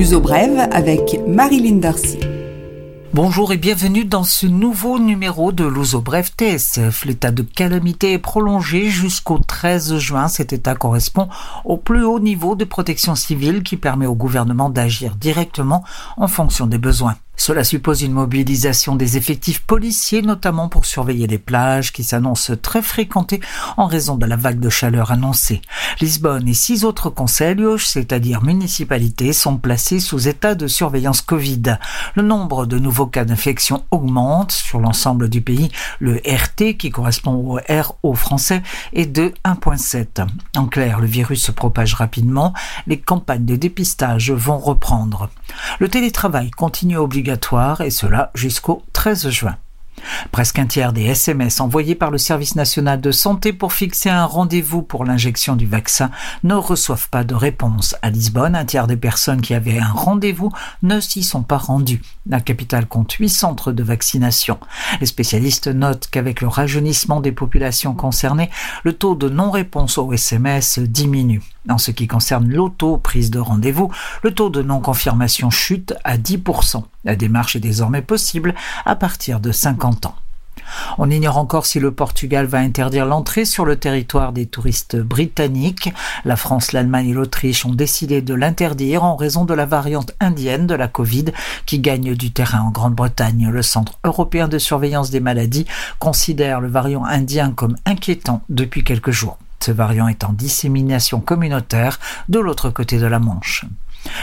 L'uso brève avec Marilyn Darcy. Bonjour et bienvenue dans ce nouveau numéro de l'Ouzo Bref TSF. L'état de calamité est prolongé jusqu'au 13 juin. Cet état correspond au plus haut niveau de protection civile qui permet au gouvernement d'agir directement en fonction des besoins. Cela suppose une mobilisation des effectifs policiers, notamment pour surveiller les plages qui s'annoncent très fréquentées en raison de la vague de chaleur annoncée. Lisbonne et six autres conseils, c'est-à-dire municipalités, sont placés sous état de surveillance Covid. Le nombre de nouveaux cas d'infection augmente sur l'ensemble du pays. Le RT, qui correspond au RO français, est de 1.7. En clair, le virus se propage rapidement. Les campagnes de dépistage vont reprendre. Le télétravail continue et cela jusqu'au 13 juin. Presque un tiers des SMS envoyés par le service national de santé pour fixer un rendez-vous pour l'injection du vaccin ne reçoivent pas de réponse. À Lisbonne, un tiers des personnes qui avaient un rendez-vous ne s'y sont pas rendues. La capitale compte huit centres de vaccination. Les spécialistes notent qu'avec le rajeunissement des populations concernées, le taux de non-réponse aux SMS diminue. En ce qui concerne l'auto-prise de rendez-vous, le taux de non-confirmation chute à 10%. La démarche est désormais possible à partir de 50 ans. On ignore encore si le Portugal va interdire l'entrée sur le territoire des touristes britanniques. La France, l'Allemagne et l'Autriche ont décidé de l'interdire en raison de la variante indienne de la Covid qui gagne du terrain en Grande-Bretagne. Le Centre européen de surveillance des maladies considère le variant indien comme inquiétant depuis quelques jours. Ce variant est en dissémination communautaire de l'autre côté de la Manche.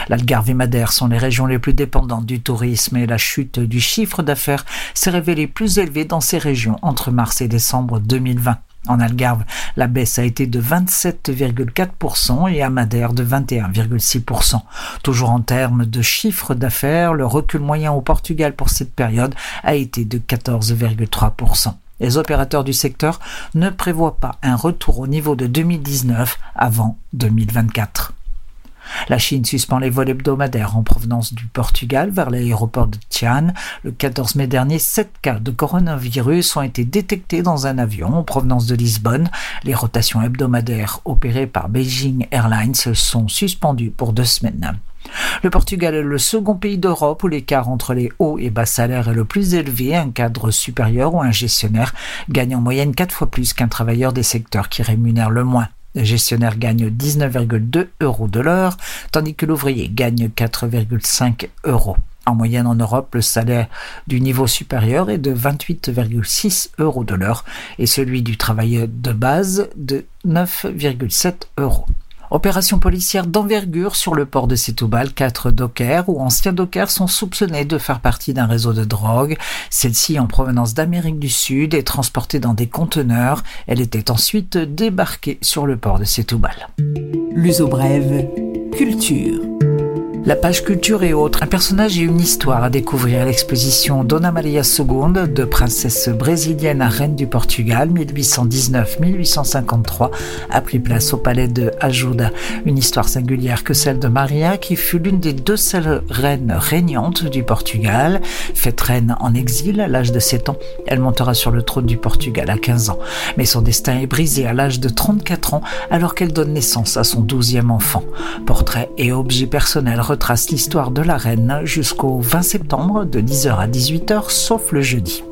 L'Algarve et Madère sont les régions les plus dépendantes du tourisme et la chute du chiffre d'affaires s'est révélée plus élevée dans ces régions entre mars et décembre 2020. En Algarve, la baisse a été de 27,4% et à Madère de 21,6%. Toujours en termes de chiffre d'affaires, le recul moyen au Portugal pour cette période a été de 14,3%. Les opérateurs du secteur ne prévoient pas un retour au niveau de 2019 avant 2024. La Chine suspend les vols hebdomadaires en provenance du Portugal vers l'aéroport de Tian. Le 14 mai dernier, sept cas de coronavirus ont été détectés dans un avion en provenance de Lisbonne. Les rotations hebdomadaires opérées par Beijing Airlines sont suspendues pour deux semaines. Le Portugal est le second pays d'Europe où l'écart entre les hauts et bas salaires est le plus élevé. Un cadre supérieur ou un gestionnaire gagne en moyenne quatre fois plus qu'un travailleur des secteurs qui rémunèrent le moins. Le gestionnaire gagne 19,2 euros de l'heure, tandis que l'ouvrier gagne 4,5 euros. En moyenne en Europe, le salaire du niveau supérieur est de 28,6 euros de l'heure et celui du travailleur de base de 9,7 euros. Opération policière d'envergure sur le port de Setúbal. Quatre dockers ou anciens dockers sont soupçonnés de faire partie d'un réseau de drogue. Celle-ci, en provenance d'Amérique du Sud, est transportée dans des conteneurs. Elle était ensuite débarquée sur le port de Setúbal. L'uso brève, culture. La page culture et autres, un personnage et une histoire à découvrir à l'exposition Dona Maria II de princesse brésilienne à reine du Portugal 1819-1853 a pris place au palais de Ajuda. Une histoire singulière que celle de Maria qui fut l'une des deux seules reines régnantes du Portugal. Faite reine en exil à l'âge de 7 ans, elle montera sur le trône du Portugal à 15 ans. Mais son destin est brisé à l'âge de 34 ans alors qu'elle donne naissance à son douzième enfant. Portrait et objet personnel trace l'histoire de la reine jusqu'au 20 septembre de 10h à 18h, sauf le jeudi.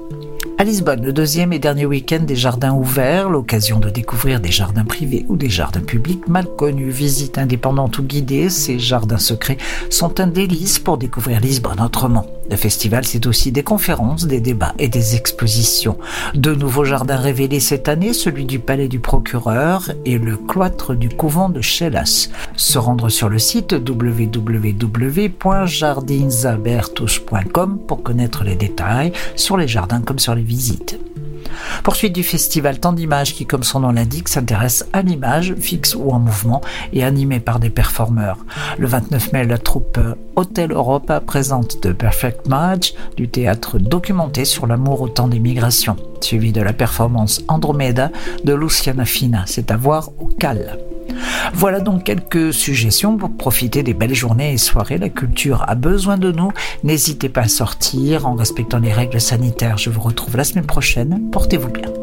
À Lisbonne, le deuxième et dernier week-end des jardins ouverts, l'occasion de découvrir des jardins privés ou des jardins publics mal connus, visites indépendantes ou guidées, ces jardins secrets sont un délice pour découvrir Lisbonne autrement. Le festival, c'est aussi des conférences, des débats et des expositions. Deux nouveaux jardins révélés cette année, celui du Palais du Procureur et le cloître du couvent de Chelas. Se rendre sur le site www.jardinsabertus.com pour connaître les détails sur les jardins comme sur les visites. Poursuite du festival Tant d'images qui, comme son nom l'indique, s'intéresse à l'image, fixe ou en mouvement, et animé par des performeurs. Le 29 mai, la troupe Hôtel Europa présente The Perfect Match, du théâtre documenté sur l'amour au temps des migrations, suivi de la performance Andromeda de Luciana Fina. C'est à voir au Cal. Voilà donc quelques suggestions pour profiter des belles journées et soirées. La culture a besoin de nous. N'hésitez pas à sortir en respectant les règles sanitaires. Je vous retrouve la semaine prochaine. Portez-vous bien.